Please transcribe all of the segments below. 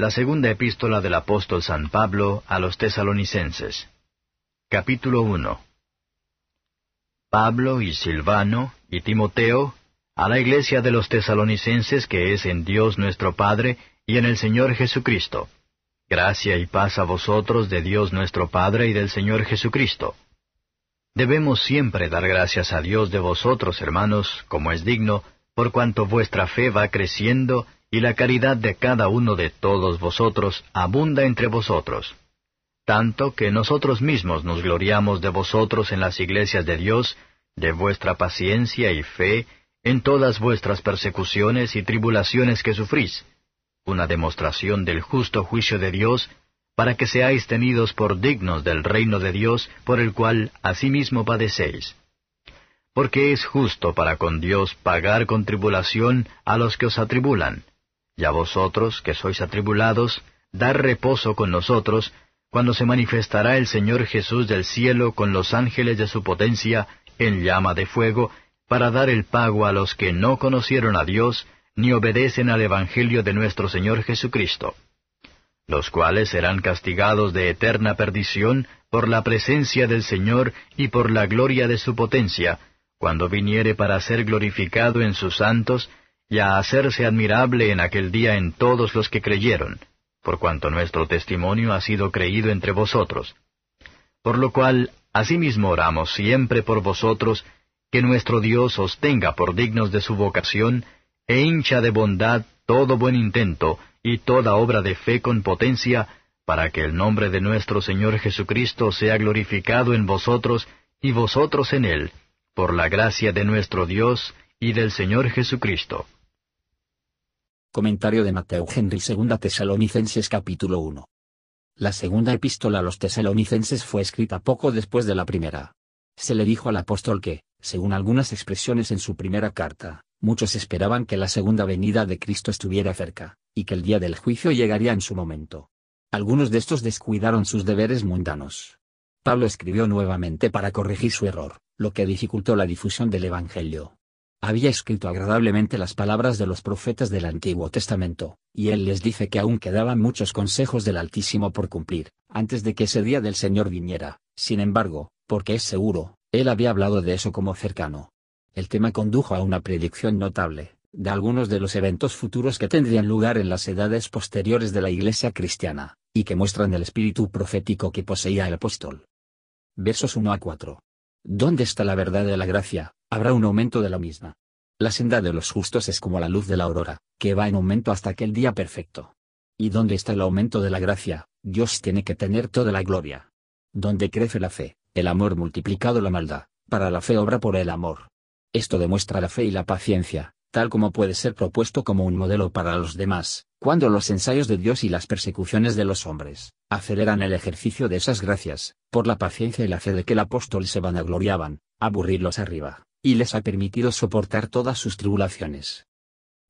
La segunda epístola del apóstol San Pablo a los tesalonicenses. Capítulo 1. Pablo y Silvano y Timoteo, a la iglesia de los tesalonicenses que es en Dios nuestro Padre y en el Señor Jesucristo. Gracia y paz a vosotros de Dios nuestro Padre y del Señor Jesucristo. Debemos siempre dar gracias a Dios de vosotros, hermanos, como es digno, por cuanto vuestra fe va creciendo y la caridad de cada uno de todos vosotros abunda entre vosotros. Tanto que nosotros mismos nos gloriamos de vosotros en las iglesias de Dios, de vuestra paciencia y fe, en todas vuestras persecuciones y tribulaciones que sufrís, una demostración del justo juicio de Dios, para que seáis tenidos por dignos del reino de Dios por el cual asimismo padecéis porque es justo para con Dios pagar con tribulación a los que os atribulan, y a vosotros, que sois atribulados, dar reposo con nosotros, cuando se manifestará el Señor Jesús del cielo con los ángeles de su potencia en llama de fuego, para dar el pago a los que no conocieron a Dios, ni obedecen al Evangelio de nuestro Señor Jesucristo, los cuales serán castigados de eterna perdición por la presencia del Señor y por la gloria de su potencia, cuando viniere para ser glorificado en sus santos, y a hacerse admirable en aquel día en todos los que creyeron, por cuanto nuestro testimonio ha sido creído entre vosotros. Por lo cual, asimismo oramos siempre por vosotros, que nuestro Dios os tenga por dignos de su vocación, e hincha de bondad todo buen intento y toda obra de fe con potencia, para que el nombre de nuestro Señor Jesucristo sea glorificado en vosotros y vosotros en Él, por la gracia de nuestro Dios y del Señor Jesucristo. Comentario de Mateo Henry 2 Tesalonicenses capítulo 1. La segunda epístola a los tesalonicenses fue escrita poco después de la primera. Se le dijo al apóstol que, según algunas expresiones en su primera carta, muchos esperaban que la segunda venida de Cristo estuviera cerca, y que el día del juicio llegaría en su momento. Algunos de estos descuidaron sus deberes mundanos. Pablo escribió nuevamente para corregir su error, lo que dificultó la difusión del Evangelio. Había escrito agradablemente las palabras de los profetas del Antiguo Testamento, y él les dice que aún quedaban muchos consejos del Altísimo por cumplir, antes de que ese día del Señor viniera, sin embargo, porque es seguro, él había hablado de eso como cercano. El tema condujo a una predicción notable, de algunos de los eventos futuros que tendrían lugar en las edades posteriores de la Iglesia cristiana, y que muestran el espíritu profético que poseía el apóstol. Versos 1 a 4. ¿Dónde está la verdad de la gracia? Habrá un aumento de la misma. La senda de los justos es como la luz de la aurora, que va en aumento hasta aquel día perfecto. ¿Y dónde está el aumento de la gracia? Dios tiene que tener toda la gloria. Donde crece la fe, el amor multiplicado la maldad, para la fe obra por el amor. Esto demuestra la fe y la paciencia, tal como puede ser propuesto como un modelo para los demás, cuando los ensayos de Dios y las persecuciones de los hombres, aceleran el ejercicio de esas gracias, por la paciencia y la fe de que el apóstol se vanagloriaban, aburrirlos arriba, y les ha permitido soportar todas sus tribulaciones.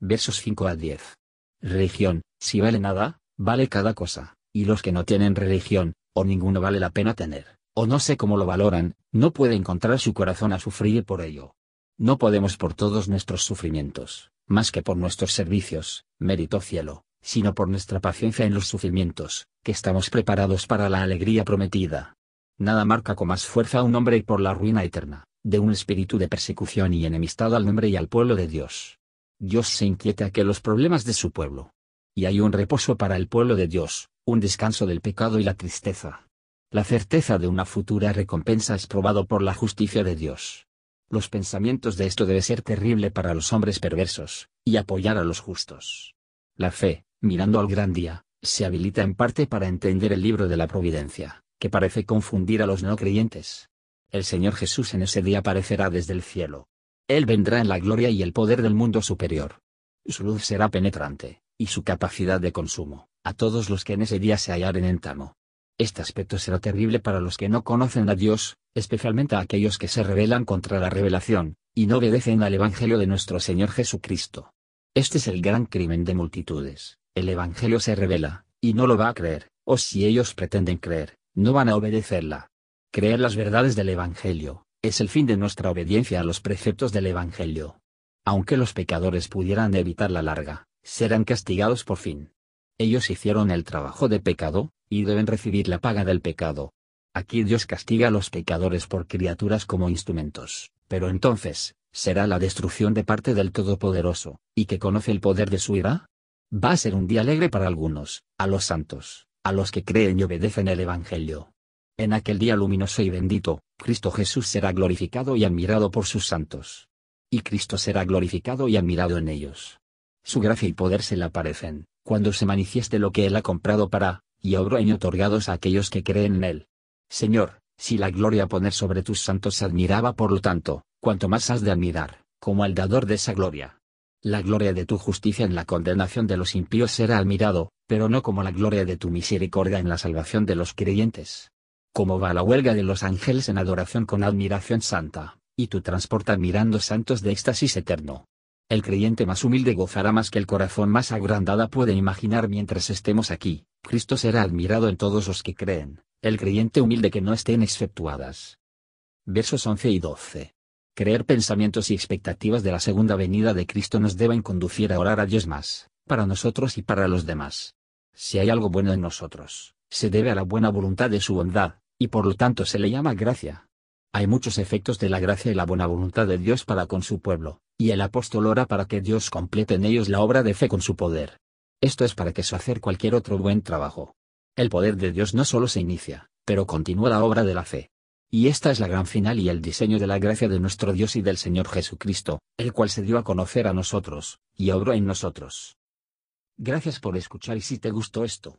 Versos 5 a 10. Religión, si vale nada, vale cada cosa, y los que no tienen religión, o ninguno vale la pena tener, o no sé cómo lo valoran, no puede encontrar su corazón a sufrir por ello. No podemos por todos nuestros sufrimientos, más que por nuestros servicios, mérito cielo, sino por nuestra paciencia en los sufrimientos, que estamos preparados para la alegría prometida. Nada marca con más fuerza a un hombre por la ruina eterna, de un espíritu de persecución y enemistad al nombre y al pueblo de Dios. Dios se inquieta que los problemas de su pueblo. Y hay un reposo para el pueblo de Dios, un descanso del pecado y la tristeza. La certeza de una futura recompensa es probado por la justicia de Dios. Los pensamientos de esto debe ser terrible para los hombres perversos, y apoyar a los justos. La fe, mirando al gran día, se habilita en parte para entender el libro de la providencia, que parece confundir a los no creyentes. El Señor Jesús en ese día aparecerá desde el cielo. Él vendrá en la gloria y el poder del mundo superior. Su luz será penetrante, y su capacidad de consumo, a todos los que en ese día se hallaren en Tamo. Este aspecto será terrible para los que no conocen a Dios, especialmente a aquellos que se rebelan contra la revelación, y no obedecen al Evangelio de nuestro Señor Jesucristo. Este es el gran crimen de multitudes, el Evangelio se revela, y no lo va a creer, o si ellos pretenden creer, no van a obedecerla. Creer las verdades del Evangelio, es el fin de nuestra obediencia a los preceptos del Evangelio. Aunque los pecadores pudieran evitar la larga, serán castigados por fin. Ellos hicieron el trabajo de pecado, y deben recibir la paga del pecado. Aquí Dios castiga a los pecadores por criaturas como instrumentos, pero entonces, ¿será la destrucción de parte del Todopoderoso, y que conoce el poder de su ira? Va a ser un día alegre para algunos, a los santos, a los que creen y obedecen el Evangelio. En aquel día luminoso y bendito, Cristo Jesús será glorificado y admirado por sus santos. Y Cristo será glorificado y admirado en ellos. Su gracia y poder se le aparecen, cuando se manifieste lo que Él ha comprado para, y obró en otorgados a aquellos que creen en Él. Señor, si la gloria poner sobre tus santos se admiraba por lo tanto, cuanto más has de admirar, como al dador de esa gloria. La gloria de tu justicia en la condenación de los impíos será admirado, pero no como la gloria de tu misericordia en la salvación de los creyentes como va la huelga de los ángeles en adoración con admiración santa, y tú transporta admirando santos de éxtasis eterno. El creyente más humilde gozará más que el corazón más agrandada puede imaginar mientras estemos aquí, Cristo será admirado en todos los que creen, el creyente humilde que no estén exceptuadas. Versos 11 y 12. Creer pensamientos y expectativas de la segunda venida de Cristo nos deben conducir a orar a Dios más, para nosotros y para los demás. Si hay algo bueno en nosotros, se debe a la buena voluntad de su bondad, y por lo tanto se le llama gracia. Hay muchos efectos de la gracia y la buena voluntad de Dios para con su pueblo, y el apóstol ora para que Dios complete en ellos la obra de fe con su poder. Esto es para que hacer cualquier otro buen trabajo. El poder de Dios no solo se inicia, pero continúa la obra de la fe. Y esta es la gran final y el diseño de la gracia de nuestro Dios y del Señor Jesucristo, el cual se dio a conocer a nosotros, y obró en nosotros. Gracias por escuchar y si te gustó esto,